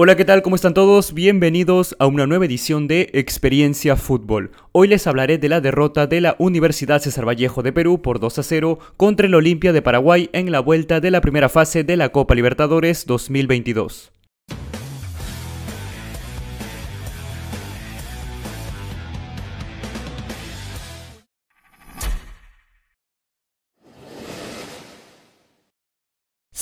Hola, ¿qué tal? ¿Cómo están todos? Bienvenidos a una nueva edición de Experiencia Fútbol. Hoy les hablaré de la derrota de la Universidad César Vallejo de Perú por 2 a 0 contra el Olimpia de Paraguay en la vuelta de la primera fase de la Copa Libertadores 2022.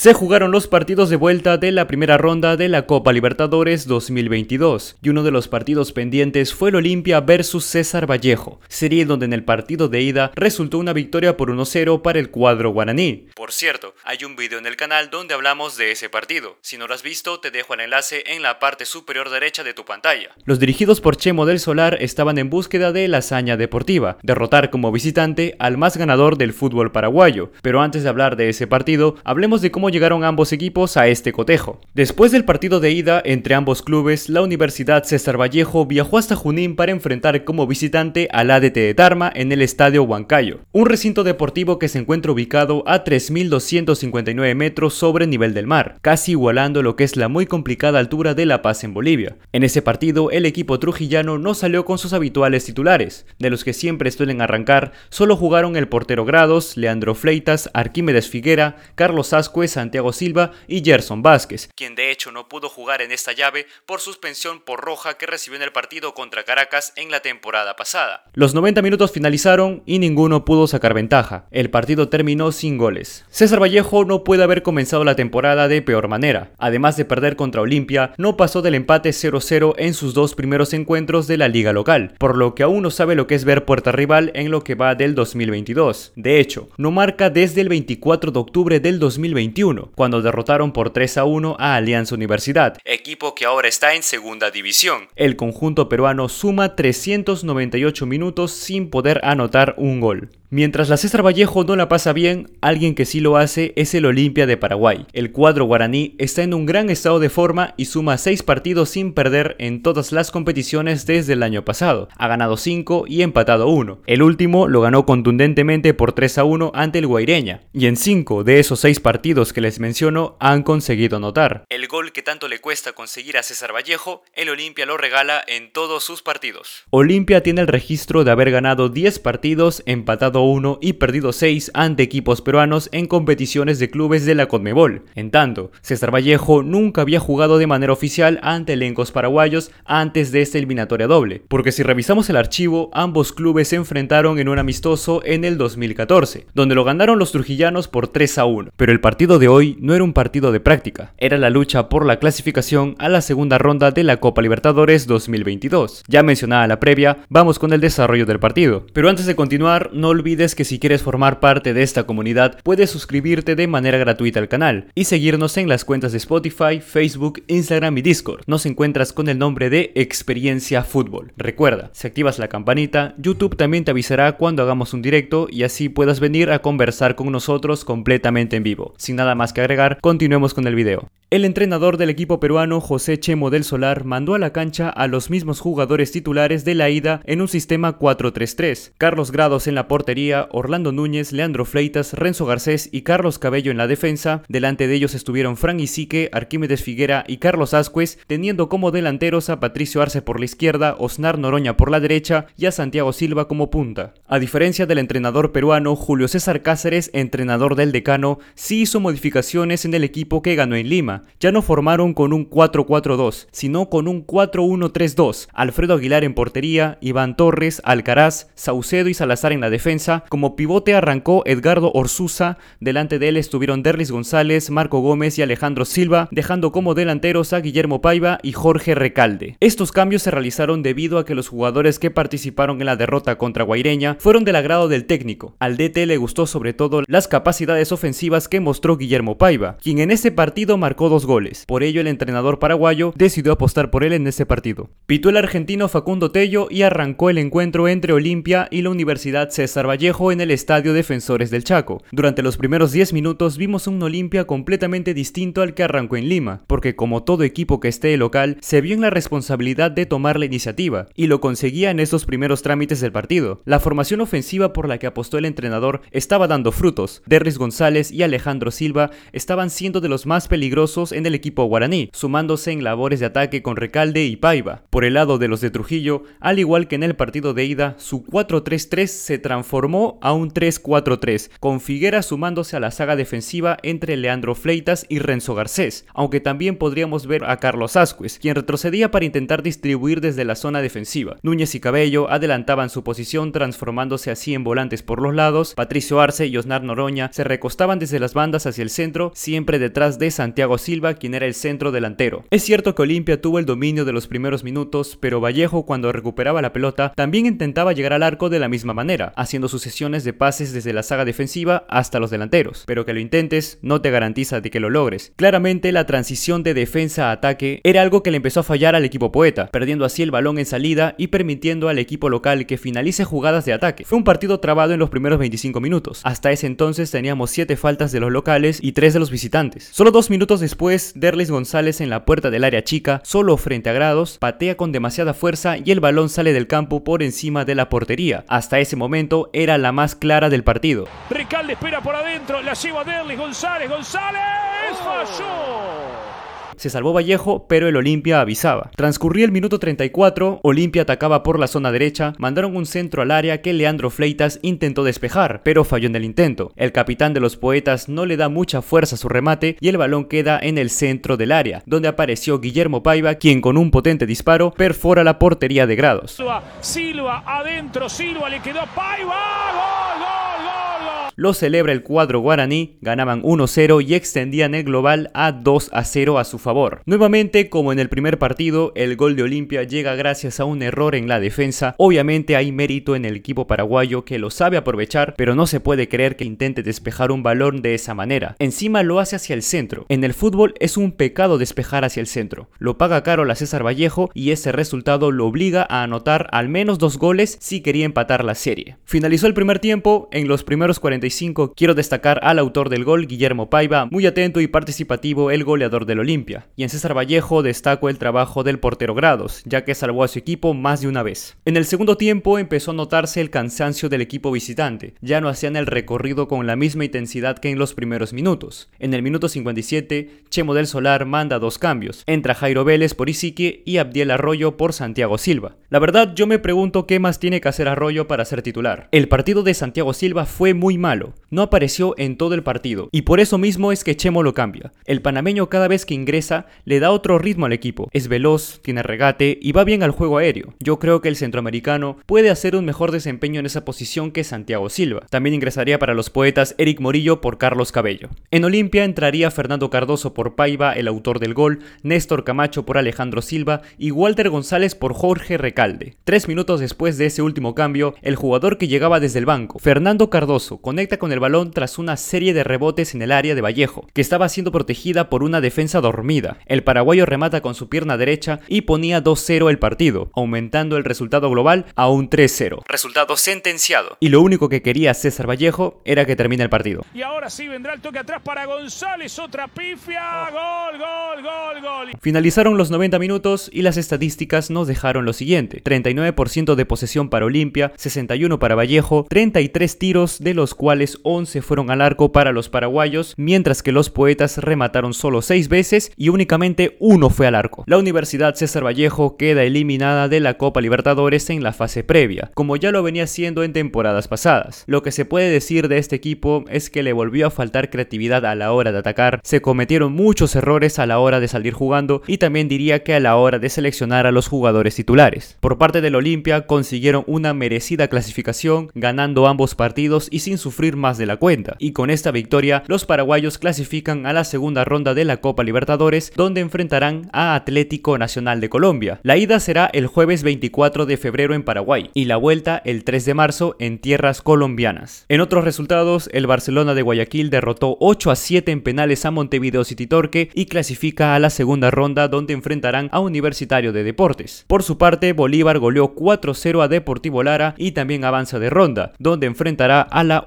Se jugaron los partidos de vuelta de la primera ronda de la Copa Libertadores 2022 y uno de los partidos pendientes fue el Olimpia versus César Vallejo, serie donde en el partido de ida resultó una victoria por 1-0 para el cuadro guaraní. Por cierto, hay un video en el canal donde hablamos de ese partido. Si no lo has visto, te dejo el enlace en la parte superior derecha de tu pantalla. Los dirigidos por Chemo del Solar estaban en búsqueda de la hazaña deportiva, derrotar como visitante al más ganador del fútbol paraguayo. Pero antes de hablar de ese partido, hablemos de cómo llegaron ambos equipos a este cotejo. Después del partido de ida entre ambos clubes, la Universidad César Vallejo viajó hasta Junín para enfrentar como visitante al ADT de Tarma en el Estadio Huancayo, un recinto deportivo que se encuentra ubicado a 3.259 metros sobre nivel del mar, casi igualando lo que es la muy complicada altura de La Paz en Bolivia. En ese partido, el equipo trujillano no salió con sus habituales titulares, de los que siempre suelen arrancar, solo jugaron el portero Grados, Leandro Fleitas, Arquímedes Figuera, Carlos Ascuez, Santiago Silva y Gerson Vázquez, quien de hecho no pudo jugar en esta llave por suspensión por roja que recibió en el partido contra Caracas en la temporada pasada. Los 90 minutos finalizaron y ninguno pudo sacar ventaja. El partido terminó sin goles. César Vallejo no puede haber comenzado la temporada de peor manera. Además de perder contra Olimpia, no pasó del empate 0-0 en sus dos primeros encuentros de la liga local, por lo que aún no sabe lo que es ver puerta rival en lo que va del 2022. De hecho, no marca desde el 24 de octubre del 2021 cuando derrotaron por 3 a 1 a Alianza Universidad, equipo que ahora está en segunda división. El conjunto peruano suma 398 minutos sin poder anotar un gol. Mientras la César Vallejo no la pasa bien, alguien que sí lo hace es el Olimpia de Paraguay. El cuadro guaraní está en un gran estado de forma y suma 6 partidos sin perder en todas las competiciones desde el año pasado. Ha ganado 5 y empatado 1. El último lo ganó contundentemente por 3 a 1 ante el Guaireña. Y en 5 de esos 6 partidos que les menciono han conseguido anotar. El gol que tanto le cuesta conseguir a César Vallejo, el Olimpia lo regala en todos sus partidos. Olimpia tiene el registro de haber ganado 10 partidos, empatado 1 y perdido 6 ante equipos peruanos en competiciones de clubes de la Conmebol. En tanto, César Vallejo nunca había jugado de manera oficial ante elencos paraguayos antes de esta eliminatoria doble, porque si revisamos el archivo, ambos clubes se enfrentaron en un amistoso en el 2014, donde lo ganaron los trujillanos por 3 a 1. Pero el partido de hoy no era un partido de práctica, era la lucha por la clasificación a la segunda ronda de la Copa Libertadores 2022. Ya mencionada la previa, vamos con el desarrollo del partido. Pero antes de continuar, no olvides olvides que si quieres formar parte de esta comunidad, puedes suscribirte de manera gratuita al canal y seguirnos en las cuentas de Spotify, Facebook, Instagram y Discord. Nos encuentras con el nombre de Experiencia Fútbol. Recuerda, si activas la campanita, YouTube también te avisará cuando hagamos un directo y así puedas venir a conversar con nosotros completamente en vivo. Sin nada más que agregar, continuemos con el video. El entrenador del equipo peruano José Chemo del Solar mandó a la cancha a los mismos jugadores titulares de la ida en un sistema 4-3-3. Carlos Grados en la portería, Orlando Núñez, Leandro Fleitas, Renzo Garcés y Carlos Cabello en la defensa. Delante de ellos estuvieron Fran Isique, Arquímedes Figuera y Carlos Ascuez, teniendo como delanteros a Patricio Arce por la izquierda, Osnar Noroña por la derecha y a Santiago Silva como punta. A diferencia del entrenador peruano Julio César Cáceres, entrenador del decano, sí hizo modificaciones en el equipo que ganó en Lima ya no formaron con un 4-4-2, sino con un 4-1-3-2. Alfredo Aguilar en portería, Iván Torres, Alcaraz, Saucedo y Salazar en la defensa. Como pivote arrancó Edgardo Orsuza, delante de él estuvieron Derlis González, Marco Gómez y Alejandro Silva, dejando como delanteros a Guillermo Paiva y Jorge Recalde. Estos cambios se realizaron debido a que los jugadores que participaron en la derrota contra Guaireña fueron del agrado del técnico. Al DT le gustó sobre todo las capacidades ofensivas que mostró Guillermo Paiva, quien en ese partido marcó dos goles. Por ello, el entrenador paraguayo decidió apostar por él en ese partido. Pitó el argentino Facundo Tello y arrancó el encuentro entre Olimpia y la Universidad César Vallejo Vallejo en el Estadio Defensores del Chaco. Durante los primeros 10 minutos vimos un Olimpia completamente distinto al que arrancó en Lima, porque como todo equipo que esté local, se vio en la responsabilidad de tomar la iniciativa, y lo conseguía en esos primeros trámites del partido. La formación ofensiva por la que apostó el entrenador estaba dando frutos. Derris González y Alejandro Silva estaban siendo de los más peligrosos en el equipo guaraní, sumándose en labores de ataque con Recalde y Paiva. Por el lado de los de Trujillo, al igual que en el partido de ida, su 4-3-3 se transformó a un 3-4-3, con Figuera sumándose a la saga defensiva entre Leandro Fleitas y Renzo Garcés, aunque también podríamos ver a Carlos Asquez, quien retrocedía para intentar distribuir desde la zona defensiva. Núñez y Cabello adelantaban su posición transformándose así en volantes por los lados, Patricio Arce y Osnar Noroña se recostaban desde las bandas hacia el centro, siempre detrás de Santiago Silva, quien era el centro delantero. Es cierto que Olimpia tuvo el dominio de los primeros minutos, pero Vallejo cuando recuperaba la pelota también intentaba llegar al arco de la misma manera, haciendo sucesiones de pases desde la saga defensiva hasta los delanteros. Pero que lo intentes no te garantiza de que lo logres. Claramente la transición de defensa a ataque era algo que le empezó a fallar al equipo poeta, perdiendo así el balón en salida y permitiendo al equipo local que finalice jugadas de ataque. Fue un partido trabado en los primeros 25 minutos. Hasta ese entonces teníamos 7 faltas de los locales y 3 de los visitantes. Solo dos minutos después, Derlis González en la puerta del área chica, solo frente a Grados, patea con demasiada fuerza y el balón sale del campo por encima de la portería. Hasta ese momento era la más clara del partido. Recalde espera por adentro, la lleva Derlis González, González falló. Se salvó Vallejo, pero el Olimpia avisaba. Transcurría el minuto 34, Olimpia atacaba por la zona derecha, mandaron un centro al área que Leandro Fleitas intentó despejar, pero falló en el intento. El capitán de los poetas no le da mucha fuerza a su remate y el balón queda en el centro del área, donde apareció Guillermo Paiva, quien con un potente disparo perfora la portería de grados. Silva, Silva adentro, Silva le quedó Paiva, gol lo celebra el cuadro guaraní, ganaban 1-0 y extendían el global a 2-0 a su favor. Nuevamente, como en el primer partido, el gol de Olimpia llega gracias a un error en la defensa. Obviamente hay mérito en el equipo paraguayo que lo sabe aprovechar, pero no se puede creer que intente despejar un balón de esa manera. Encima lo hace hacia el centro. En el fútbol es un pecado despejar hacia el centro. Lo paga caro la César Vallejo y ese resultado lo obliga a anotar al menos dos goles si quería empatar la serie. Finalizó el primer tiempo, en los primeros 45 quiero destacar al autor del gol, Guillermo Paiva, muy atento y participativo el goleador del Olimpia. Y en César Vallejo destaco el trabajo del portero Grados, ya que salvó a su equipo más de una vez. En el segundo tiempo empezó a notarse el cansancio del equipo visitante, ya no hacían el recorrido con la misma intensidad que en los primeros minutos. En el minuto 57, Chemo del Solar manda dos cambios, entra Jairo Vélez por Isique y Abdiel Arroyo por Santiago Silva. La verdad yo me pregunto qué más tiene que hacer Arroyo para ser titular. El partido de Santiago Silva fue muy mal malo. No apareció en todo el partido, y por eso mismo es que Chemo lo cambia. El panameño cada vez que ingresa le da otro ritmo al equipo, es veloz, tiene regate y va bien al juego aéreo. Yo creo que el centroamericano puede hacer un mejor desempeño en esa posición que Santiago Silva. También ingresaría para los poetas Eric Morillo por Carlos Cabello. En Olimpia entraría Fernando Cardoso por Paiva, el autor del gol, Néstor Camacho por Alejandro Silva y Walter González por Jorge Recalde. Tres minutos después de ese último cambio, el jugador que llegaba desde el banco, Fernando Cardoso, conecta con el balón tras una serie de rebotes en el área de Vallejo, que estaba siendo protegida por una defensa dormida. El paraguayo remata con su pierna derecha y ponía 2-0 el partido, aumentando el resultado global a un 3-0. Resultado sentenciado. Y lo único que quería César Vallejo era que termine el partido. Y ahora sí vendrá el toque atrás para González, otra pifia, gol, gol, gol, gol. Finalizaron los 90 minutos y las estadísticas nos dejaron lo siguiente. 39% de posesión para Olimpia, 61 para Vallejo, 33 tiros de los cuales 11 fueron al arco para los paraguayos, mientras que los poetas remataron solo 6 veces y únicamente uno fue al arco. La Universidad César Vallejo queda eliminada de la Copa Libertadores en la fase previa, como ya lo venía haciendo en temporadas pasadas. Lo que se puede decir de este equipo es que le volvió a faltar creatividad a la hora de atacar, se cometieron muchos errores a la hora de salir jugando y también diría que a la hora de seleccionar a los jugadores titulares. Por parte del Olimpia consiguieron una merecida clasificación, ganando ambos partidos y sin sufrir sufrir de la cuenta, y con esta victoria los paraguayos clasifican a la segunda ronda de la Copa Libertadores, donde enfrentarán a Atlético Nacional de Colombia. La ida será el jueves 24 de febrero en Paraguay y la vuelta el 3 de marzo en tierras colombianas. En otros resultados, el Barcelona de Guayaquil derrotó 8 a 7 en penales a Montevideo City Torque y clasifica a la segunda ronda donde enfrentarán a Universitario de Deportes. Por su parte, Bolívar goleó 4-0 a Deportivo Lara y también avanza de ronda, donde enfrentará a la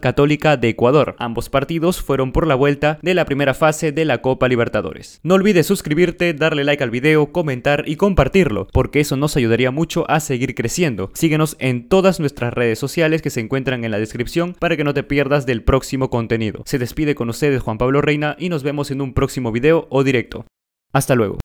Católica de Ecuador. Ambos partidos fueron por la vuelta de la primera fase de la Copa Libertadores. No olvides suscribirte, darle like al video, comentar y compartirlo, porque eso nos ayudaría mucho a seguir creciendo. Síguenos en todas nuestras redes sociales que se encuentran en la descripción para que no te pierdas del próximo contenido. Se despide con ustedes Juan Pablo Reina y nos vemos en un próximo video o directo. Hasta luego.